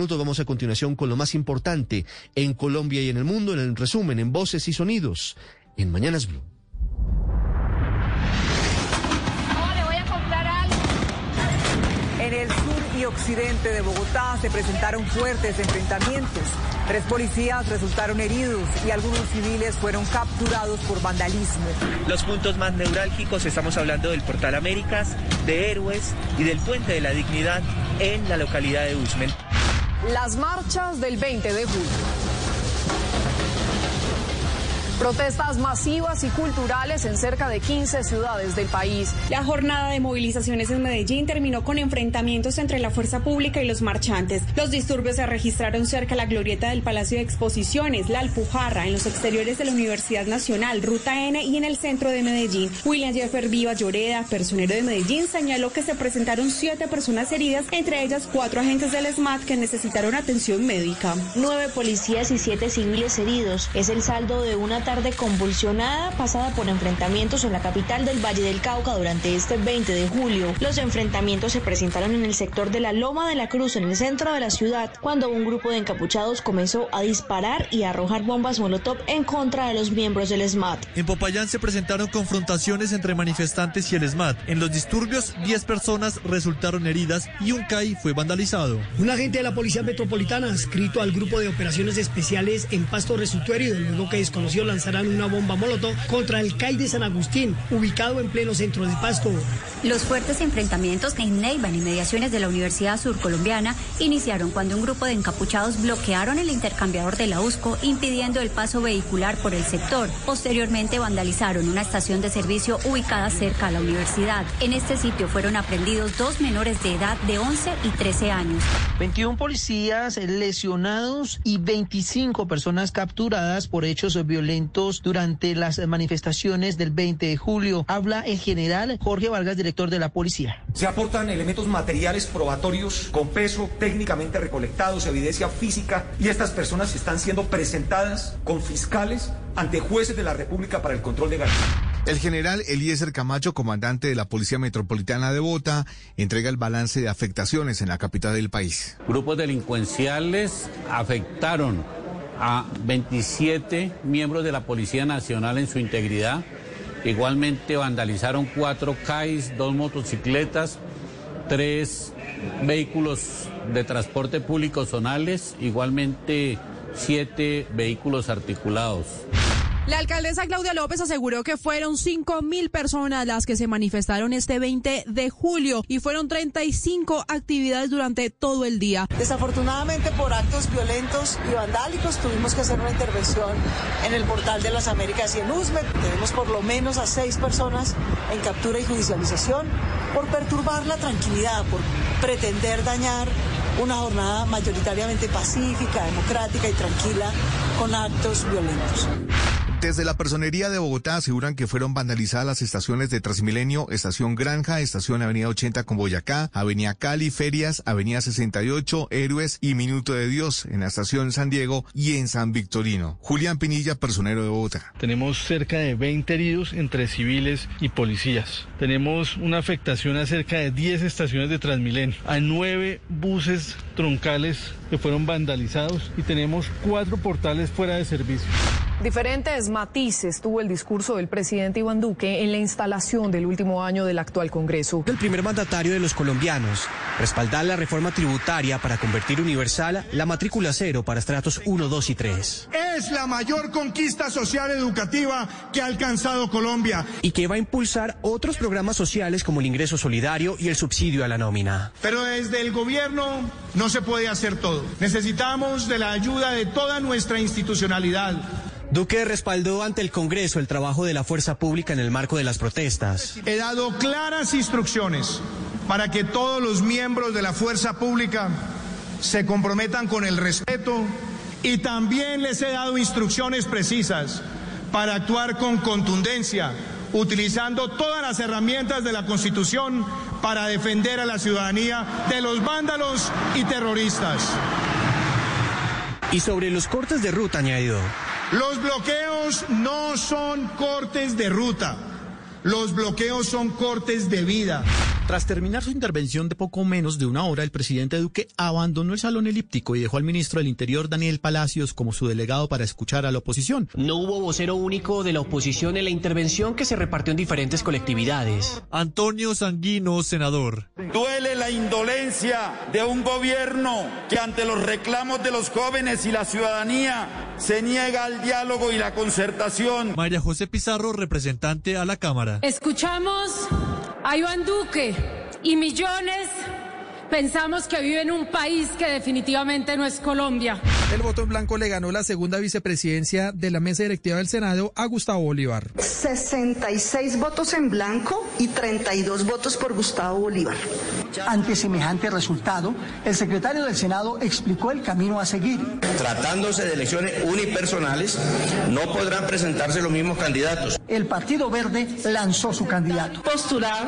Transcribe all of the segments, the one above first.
minutos. Vamos a continuación con lo más importante en Colombia y en el mundo, en el resumen, en voces y sonidos, en Mañanas Blue. En el sur y occidente de Bogotá se presentaron fuertes enfrentamientos. Tres policías resultaron heridos y algunos civiles fueron capturados por vandalismo. Los puntos más neurálgicos, estamos hablando del Portal Américas, de Héroes y del Puente de la Dignidad en la localidad de Usmen. Las marchas del 20 de julio. Protestas masivas y culturales en cerca de 15 ciudades del país. La jornada de movilizaciones en Medellín terminó con enfrentamientos entre la fuerza pública y los marchantes. Los disturbios se registraron cerca de la glorieta del Palacio de Exposiciones, La Alpujarra, en los exteriores de la Universidad Nacional, Ruta N y en el centro de Medellín. William Jeffer Viva Lloreda, personero de Medellín, señaló que se presentaron siete personas heridas, entre ellas cuatro agentes del SMAT que necesitaron atención médica. Nueve policías y siete civiles heridos. Es el saldo de una tarde convulsionada pasada por enfrentamientos en la capital del Valle del Cauca durante este 20 de julio. Los enfrentamientos se presentaron en el sector de la Loma de la Cruz, en el centro de la ciudad, cuando un grupo de encapuchados comenzó a disparar y a arrojar bombas molotov en contra de los miembros del SMAT. En Popayán se presentaron confrontaciones entre manifestantes y el SMAT. En los disturbios, 10 personas resultaron heridas y un CAI fue vandalizado. Un agente de la Policía Metropolitana adscrito al grupo de operaciones especiales en Pasto resultó herido luego que desconoció lanzarán una bomba molotov contra el CAI de San Agustín, ubicado en pleno centro de Pasto. Los fuertes enfrentamientos en Neiva, en inmediaciones de la Universidad Surcolombiana, iniciaron cuando un grupo de encapuchados bloquearon el intercambiador de la USCO, impidiendo el paso vehicular por el sector. Posteriormente vandalizaron una estación de servicio ubicada cerca a la universidad. En este sitio fueron aprendidos dos menores de edad de 11 y 13 años. 21 policías lesionados y 25 personas capturadas por hechos violentos durante las manifestaciones del 20 de julio. Habla el general Jorge Vargas, director de la policía. Se aportan elementos materiales probatorios con peso técnicamente recolectados, evidencia física y estas personas están siendo presentadas con fiscales ante jueces de la República para el control de garantías. El general Eliezer Camacho, comandante de la Policía Metropolitana de Bogotá, entrega el balance de afectaciones en la capital del país. Grupos delincuenciales afectaron a 27 miembros de la Policía Nacional en su integridad. Igualmente vandalizaron cuatro CAIs, dos motocicletas, tres vehículos de transporte público zonales, igualmente siete vehículos articulados. La alcaldesa Claudia López aseguró que fueron 5 mil personas las que se manifestaron este 20 de julio y fueron 35 actividades durante todo el día. Desafortunadamente por actos violentos y vandálicos tuvimos que hacer una intervención en el portal de las Américas y en USME. Tenemos por lo menos a seis personas en captura y judicialización por perturbar la tranquilidad, por pretender dañar una jornada mayoritariamente pacífica, democrática y tranquila con actos violentos. Desde la personería de Bogotá aseguran que fueron vandalizadas las estaciones de Transmilenio, Estación Granja, Estación Avenida 80 con Boyacá, Avenida Cali, Ferias, Avenida 68, Héroes y Minuto de Dios en la Estación San Diego y en San Victorino. Julián Pinilla, personero de Bogotá. Tenemos cerca de 20 heridos entre civiles y policías. Tenemos una afectación a cerca de 10 estaciones de Transmilenio, a 9 buses troncales que fueron vandalizados y tenemos cuatro portales fuera de servicio. Diferentes matices tuvo el discurso del presidente Iván Duque en la instalación del último año del actual Congreso. El primer mandatario de los colombianos, respaldar la reforma tributaria para convertir universal la matrícula cero para estratos 1, 2 y 3. Es la mayor conquista social educativa que ha alcanzado Colombia. Y que va a impulsar otros programas sociales como el ingreso solidario y el subsidio a la nómina. Pero desde el gobierno no se puede hacer todo. Necesitamos de la ayuda de toda nuestra institucionalidad. Duque respaldó ante el Congreso el trabajo de la fuerza pública en el marco de las protestas. He dado claras instrucciones para que todos los miembros de la fuerza pública se comprometan con el respeto y también les he dado instrucciones precisas para actuar con contundencia, utilizando todas las herramientas de la Constitución para defender a la ciudadanía de los vándalos y terroristas. Y sobre los cortes de ruta añadido. Los bloqueos no son cortes de ruta. Los bloqueos son cortes de vida. Tras terminar su intervención de poco menos de una hora, el presidente Duque abandonó el salón elíptico y dejó al ministro del Interior, Daniel Palacios, como su delegado para escuchar a la oposición. No hubo vocero único de la oposición en la intervención que se repartió en diferentes colectividades. Antonio Sanguino, senador. Duele la indolencia de un gobierno que ante los reclamos de los jóvenes y la ciudadanía se niega al diálogo y la concertación. María José Pizarro, representante a la Cámara. Escuchamos a Iván Duque y millones pensamos que vive en un país que definitivamente no es Colombia. El voto en blanco le ganó la segunda vicepresidencia de la mesa directiva del Senado a Gustavo Bolívar. 66 votos en blanco y 32 votos por Gustavo Bolívar. Ante semejante resultado, el secretario del Senado explicó el camino a seguir. Tratándose de elecciones unipersonales, no podrán presentarse los mismos candidatos. El Partido Verde lanzó su candidato. Postular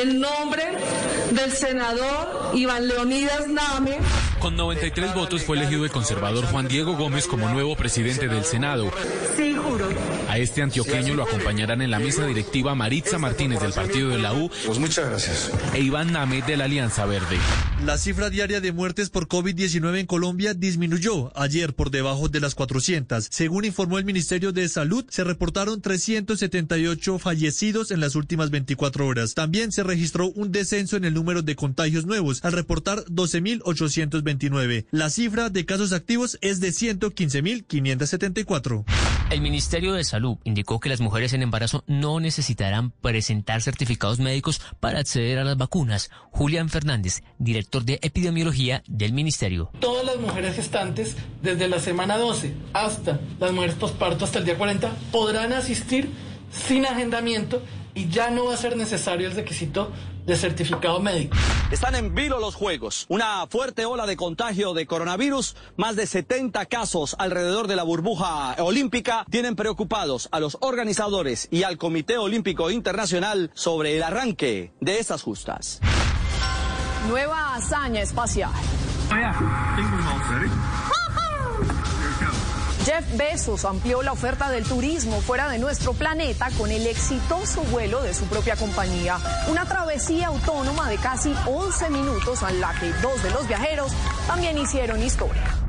el nombre del senador Iván Leonidas Name. Con 93 votos fue elegido el conservador Juan Diego Gómez como nuevo presidente del Senado. Sí, juro. A este antioqueño lo acompañarán en la mesa directiva Maritza Martínez del partido de la U. Pues muchas gracias. E Iván Name de la Alianza Verde. La cifra diaria de muertes por COVID-19 en Colombia disminuyó ayer por debajo de las 400. Según informó el Ministerio de Salud, se reportaron 378 fallecidos en las últimas 24 horas. También se registró un descenso en el número de contagios nuevos, al reportar 12.829. La cifra de casos activos es de 115.574. El Ministerio de Salud indicó que las mujeres en embarazo no necesitarán presentar certificados médicos para acceder a las vacunas. Julián Fernández, director de epidemiología del Ministerio. Todas las mujeres gestantes, desde la semana 12 hasta las mujeres posparto hasta el día 40, podrán asistir sin agendamiento y ya no va a ser necesario el requisito de certificado médico. Están en vilo los Juegos. Una fuerte ola de contagio de coronavirus, más de 70 casos alrededor de la burbuja olímpica, tienen preocupados a los organizadores y al Comité Olímpico Internacional sobre el arranque de estas justas. Nueva hazaña espacial. Jeff Bezos amplió la oferta del turismo fuera de nuestro planeta con el exitoso vuelo de su propia compañía. Una travesía autónoma de casi 11 minutos en la que dos de los viajeros también hicieron historia.